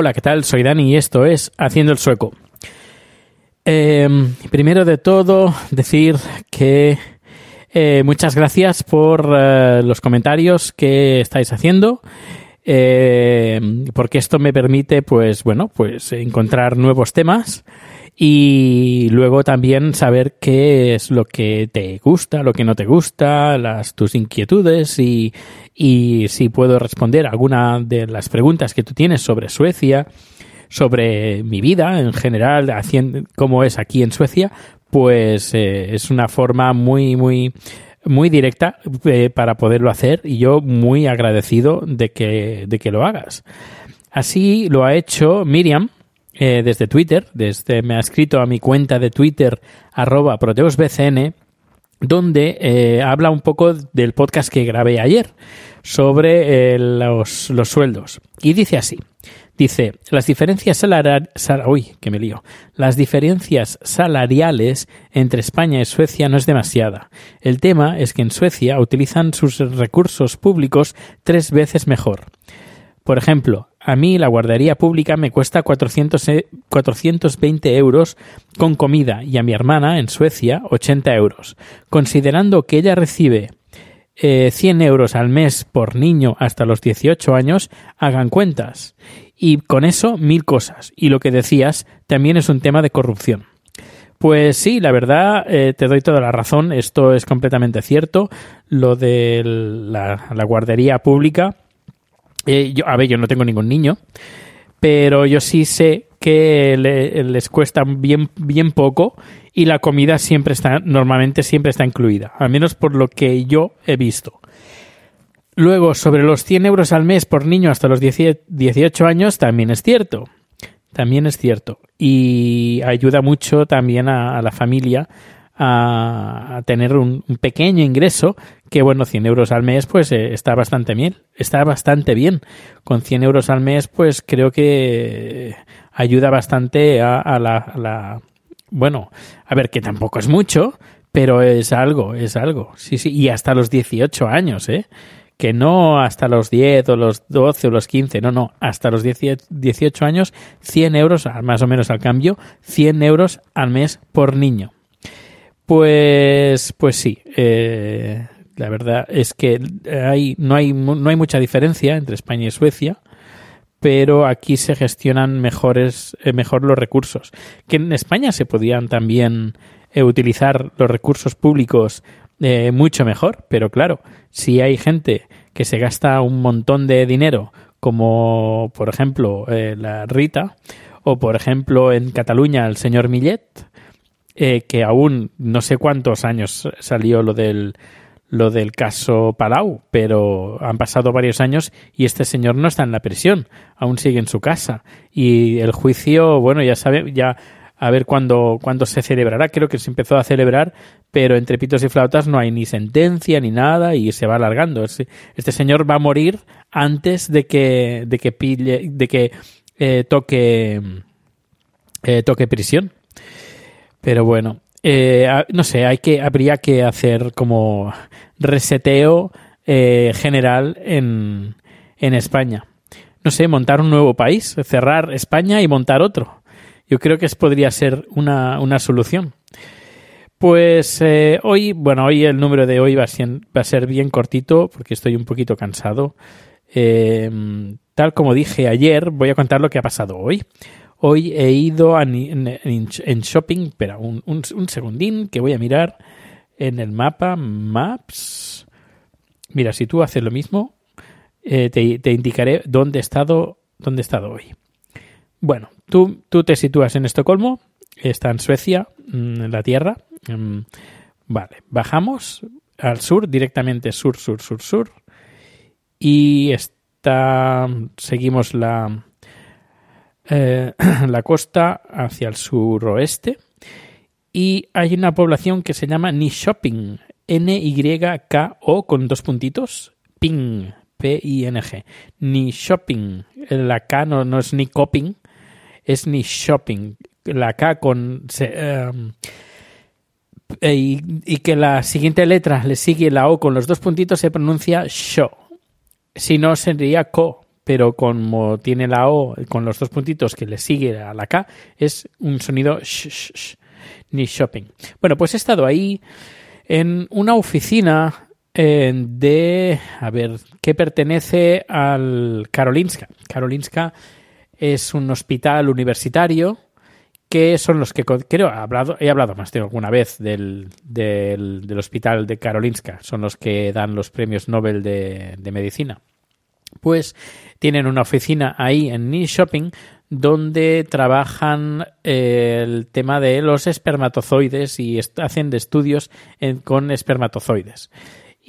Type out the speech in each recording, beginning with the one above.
Hola, ¿qué tal? Soy Dani y esto es Haciendo el Sueco. Eh, primero de todo, decir que eh, muchas gracias por eh, los comentarios que estáis haciendo. eh, porque esto me permite, pues, bueno, pues encontrar nuevos temas y luego también saber qué es lo que te gusta, lo que no te gusta, las tus inquietudes y, y si puedo responder alguna de las preguntas que tú tienes sobre Suecia, sobre mi vida en general, haciendo, cómo es aquí en Suecia, pues eh, es una forma muy, muy, muy directa eh, para poderlo hacer y yo muy agradecido de que, de que lo hagas. Así lo ha hecho Miriam eh, desde Twitter, desde me ha escrito a mi cuenta de Twitter arroba proteusbcn donde eh, habla un poco del podcast que grabé ayer sobre eh, los, los sueldos. Y dice así. Dice, las diferencias salariales, uy, que me lío. Las diferencias salariales entre España y Suecia no es demasiada. El tema es que en Suecia utilizan sus recursos públicos tres veces mejor. Por ejemplo, a mí la guardería pública me cuesta 400, e- 420 euros con comida y a mi hermana en Suecia 80 euros. Considerando que ella recibe eh, 100 euros al mes por niño hasta los 18 años, hagan cuentas. Y con eso, mil cosas. Y lo que decías también es un tema de corrupción. Pues sí, la verdad, eh, te doy toda la razón. Esto es completamente cierto. Lo de la guardería pública. Eh, yo, a ver, yo no tengo ningún niño, pero yo sí sé que le- les cuesta bien, bien poco y la comida siempre está, normalmente siempre está incluida, al menos por lo que yo he visto. Luego, sobre los 100 euros al mes por niño hasta los 10 18 años, también es cierto. También es cierto. Y ayuda mucho también a la familia a, tener un, pequeño ingreso que, bueno, 100 euros al mes, pues eh, está bastante bien. Está bastante bien. Con 100 euros al mes, pues creo que ayuda bastante a, a la, a la... Bueno, a ver, que tampoco es mucho, pero es algo, es algo. Sí, sí. Y hasta los 18 años, ¿eh? que no hasta los 10 o los 12 o los 15, no, no, hasta los 10 18 años, 100 euros, más o menos al cambio, 100 euros al mes por niño. Pues, pues sí, eh, la verdad es que hay, no, hay, no hay mucha diferencia entre España y Suecia, pero aquí se gestionan mejores, eh, mejor los recursos. Que en España se podían también eh, utilizar los recursos públicos eh, mucho mejor, pero claro, si hay gente que se gasta un montón de dinero, como por ejemplo eh, la Rita, o por ejemplo en Cataluña el señor Millet, eh, que aún no sé cuántos años salió lo del lo del caso Palau, pero han pasado varios años y este señor no está en la prisión, aún sigue en su casa y el juicio, bueno, ya sabe, ya a ver cuándo, cuándo se celebrará, creo que se empezó a celebrar, pero entre pitos y flautas no hay ni sentencia ni nada y se va alargando. Este, señor va a morir antes de que, de que pille, de que eh, toque, eh, toque prisión. Pero bueno, eh, no sé, hay que, habría que hacer como reseteo eh, general en, en España. no sé, montar un nuevo país, cerrar España y montar otro. Yo creo que podría ser una, una solución. Pues eh, hoy, bueno, hoy el número de hoy va a ser, va a ser bien cortito porque estoy un poquito cansado. Eh, tal como dije ayer, voy a contar lo que ha pasado hoy. Hoy he ido a, en, shopping, espera, un, un, un, segundín que voy a mirar en el mapa, Maps. Mira, si tú haces lo mismo, eh, te, te, indicaré dónde he estado, dónde he estado hoy. Bueno, tú, tú te sitúas en Estocolmo, está en Suecia, mm, en la Tierra. Mm, vale, bajamos al sur, directamente sur, sur, sur, sur. Y está, seguimos la, eh, la costa hacia el suroeste. Y hay una población que se llama Nishopping, N-Y-K-O con dos puntitos, Ping, P-I-N-G. Nishopping, la K no, no es ni coping, es ni shopping. La K con... Um, y, y, que la siguiente letra le sigue la O con los dos puntitos se pronuncia sho. Si no, sería ko. Pero como tiene la O con los dos puntitos que le sigue a la K, es un sonido sh, sh, ni shopping. Bueno, pues he estado ahí en una oficina eh, de, a ver, que pertenece al Karolinska. Karolinska es un hospital universitario que son los que creo he hablado, he hablado más de alguna vez del, del, del, hospital de Karolinska, son los que dan los premios Nobel de, de medicina. Pues tienen una oficina ahí en Niche Shopping donde trabajan eh, el tema de los espermatozoides y hacen estudios con espermatozoides.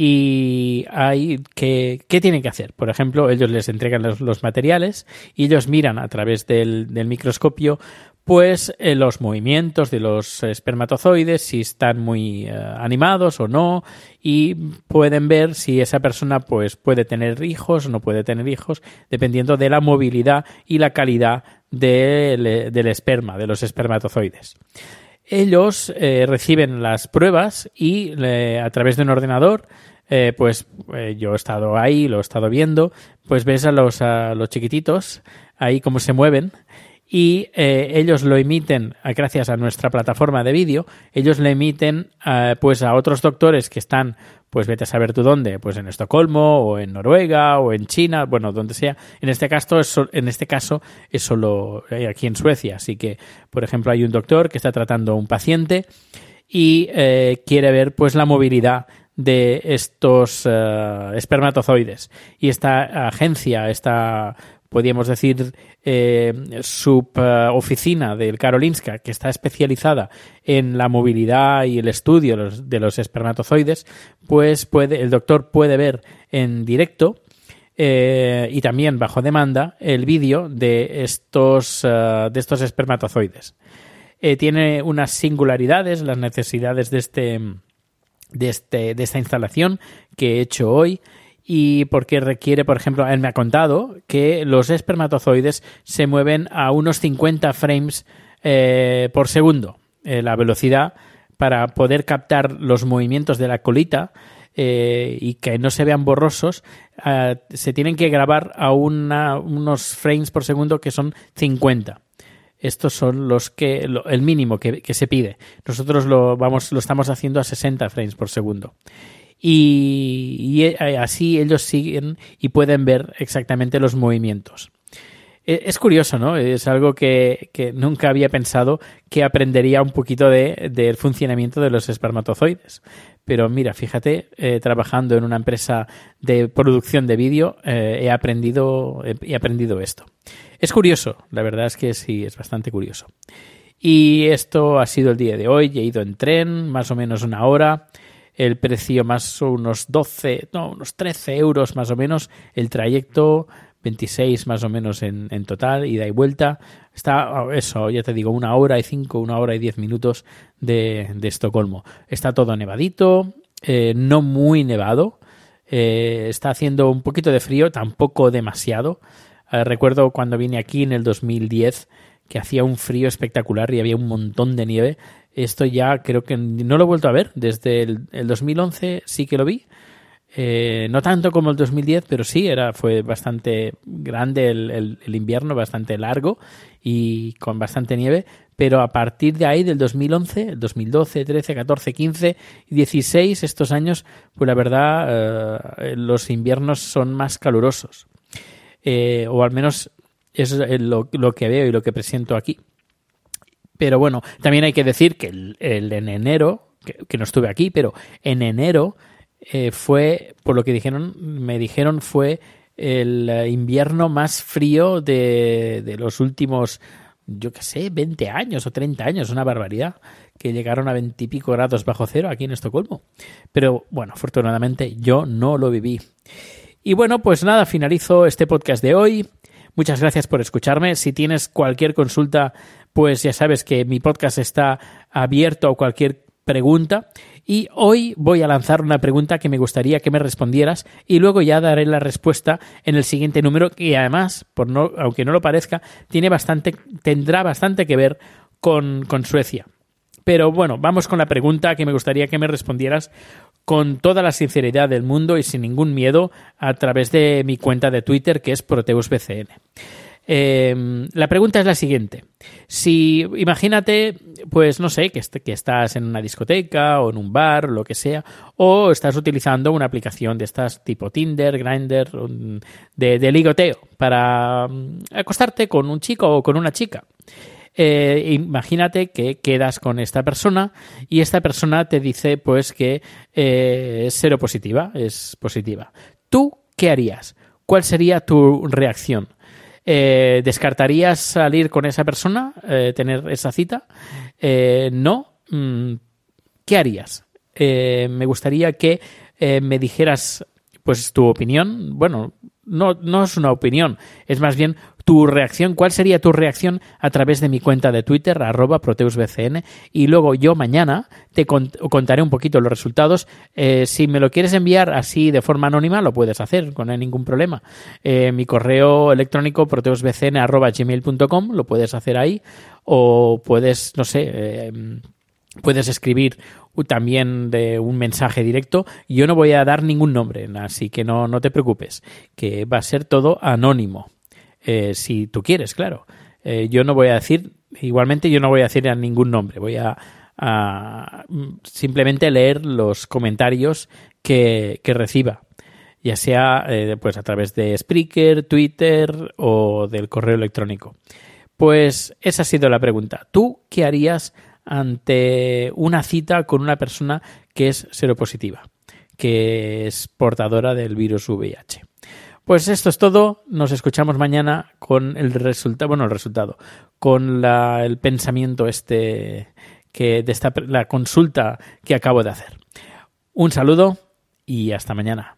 Y hay qué tienen que hacer por ejemplo ellos les entregan los, los materiales y ellos miran a través del, del microscopio pues eh, los movimientos de los espermatozoides si están muy eh, animados o no y pueden ver si esa persona pues puede tener hijos o no puede tener hijos dependiendo de la movilidad y la calidad del, del esperma de los espermatozoides. Ellos eh, reciben las pruebas y eh, a través de un ordenador, eh, pues eh, yo he estado ahí, lo he estado viendo, pues ves a los, a los chiquititos ahí cómo se mueven y eh, ellos lo emiten gracias a nuestra plataforma de vídeo ellos le emiten eh, pues a otros doctores que están pues vete a saber tú dónde pues en Estocolmo o en Noruega o en China bueno donde sea. En este caso es, en este caso es solo eh, aquí en Suecia. Así que por ejemplo hay un doctor que está tratando a un paciente y eh, quiere ver pues la movilidad de estos espermatozoides. Y esta agencia esta podríamos decir, eh, suboficina del Karolinska, que está especializada en la movilidad y el estudio de los, de los espermatozoides, pues puede, el doctor puede ver en directo eh, y también bajo demanda el vídeo de estos, uh, de estos espermatozoides. Eh, tiene unas singularidades, las necesidades de este, de, este, de esta instalación que he hecho hoy y porque requiere, por ejemplo, él me ha contado que los espermatozoides se mueven a unos 50 frames eh, por segundo, eh, la velocidad para poder captar los movimientos de la colita eh, y que no se vean borrosos, se tienen que grabar a una, unos frames por segundo que son 50 estos son los que el mínimo que, que, se pide. Nosotros lo vamos lo estamos haciendo a 60 frames por segundo y, eh, así ellos siguen y pueden ver exactamente los movimientos. E, es curioso, ¿no? Es algo que, que, nunca había pensado que aprendería un poquito de, del funcionamiento de los espermatozoides. Pero mira, fíjate, eh, trabajando en una empresa de producción de vídeo, eh, he, aprendido, he aprendido esto. Es curioso, la verdad es que sí, es bastante curioso. Y esto ha sido el día de hoy. He ido en tren, más o menos una hora el precio más unos 12, no, unos 13 euros más o menos, el trayecto 26 más o menos en, en total, ida y vuelta. Está, eso, ya te digo, una hora y cinco, una hora y diez minutos de, de Estocolmo. Está todo nevadito, eh, no muy nevado, eh, está haciendo un poquito de frío, tampoco demasiado. Eh, recuerdo cuando vine aquí en el 2010 que hacía un frío espectacular y había un montón de nieve esto ya creo que no lo he vuelto a ver. Desde el, el 2011 sí que lo vi. Eh, no tanto como el 2010, pero sí, era, fue bastante grande el, el- el invierno, bastante largo y con bastante nieve. Pero a partir de ahí, del 2011, el 2012, 13, 14, 15 y 16, estos años, pues la verdad, eh, los inviernos son más calurosos. Eh, o al menos es lo, lo que veo y lo que presento aquí. Pero bueno, también hay que decir que el, en enero, que, que no estuve aquí, pero en enero eh, fue, por lo que dijeron, me dijeron, fue el eh, invierno más frío de, de los últimos, yo qué sé, 20 años o 30 años, una barbaridad, que llegaron a 20 y pico grados bajo cero aquí en Estocolmo. Pero bueno, afortunadamente yo no lo viví. Y bueno, pues nada, finalizo este podcast de hoy. Muchas gracias por escucharme. Si tienes cualquier consulta, pues ya sabes que mi podcast está abierto a cualquier pregunta. Y hoy voy a lanzar una pregunta que me gustaría que me respondieras y luego ya daré la respuesta en el siguiente número que además, por no, aunque no lo parezca, tiene bastante, tendrá bastante que ver con, con Suecia. Pero bueno, vamos con la pregunta que me gustaría que me respondieras con toda la sinceridad del mundo y sin ningún miedo a través de mi cuenta de Twitter que es ProteusBCN. Eh, la pregunta es la siguiente. Si imagínate, pues no sé, que, que estás en una discoteca o en un bar lo que sea, o estás utilizando una aplicación de estas tipo Tinder, Grindr, de, de ligoteo para mm, acostarte con un chico o con una chica. Eh, imagínate que quedas con esta persona y esta persona te dice pues que eh, es seropositiva, es positiva. ¿Tú qué harías? ¿Cuál sería tu reacción? Eh, ¿Descartarías salir con esa persona, tener esa cita? No. Mm, ¿Qué harías? Me gustaría que me dijeras pues tu opinión. Bueno, no, no es una opinión, es más bien tu reacción. ¿Cuál sería tu reacción a través de mi cuenta de Twitter, arroba proteusbcn? Y luego yo mañana te cont- contaré un poquito los resultados. Eh, si me lo quieres enviar así de forma anónima, lo puedes hacer, no hay ningún problema. Eh, mi correo electrónico proteusbcn lo puedes hacer ahí. O puedes, no sé, eh, puedes escribir también de un mensaje directo. Yo no voy a dar ningún nombre, así que no, no te preocupes, que va a ser todo anónimo. Eh, si tú quieres, claro. Eh, yo no voy a decir, igualmente yo no voy a decir a ningún nombre, voy a, mm, simplemente leer los comentarios que, que reciba ya sea eh, pues a través de Spreaker, Twitter o del correo electrónico. Pues esa ha sido la pregunta. ¿Tú qué harías ante una cita con una persona que es seropositiva, que es portadora del virus VIH? Pues esto es todo. Nos escuchamos mañana con el resultado, bueno, el resultado, con la- el pensamiento este que de esta la consulta que acabo de hacer. Un saludo y hasta mañana.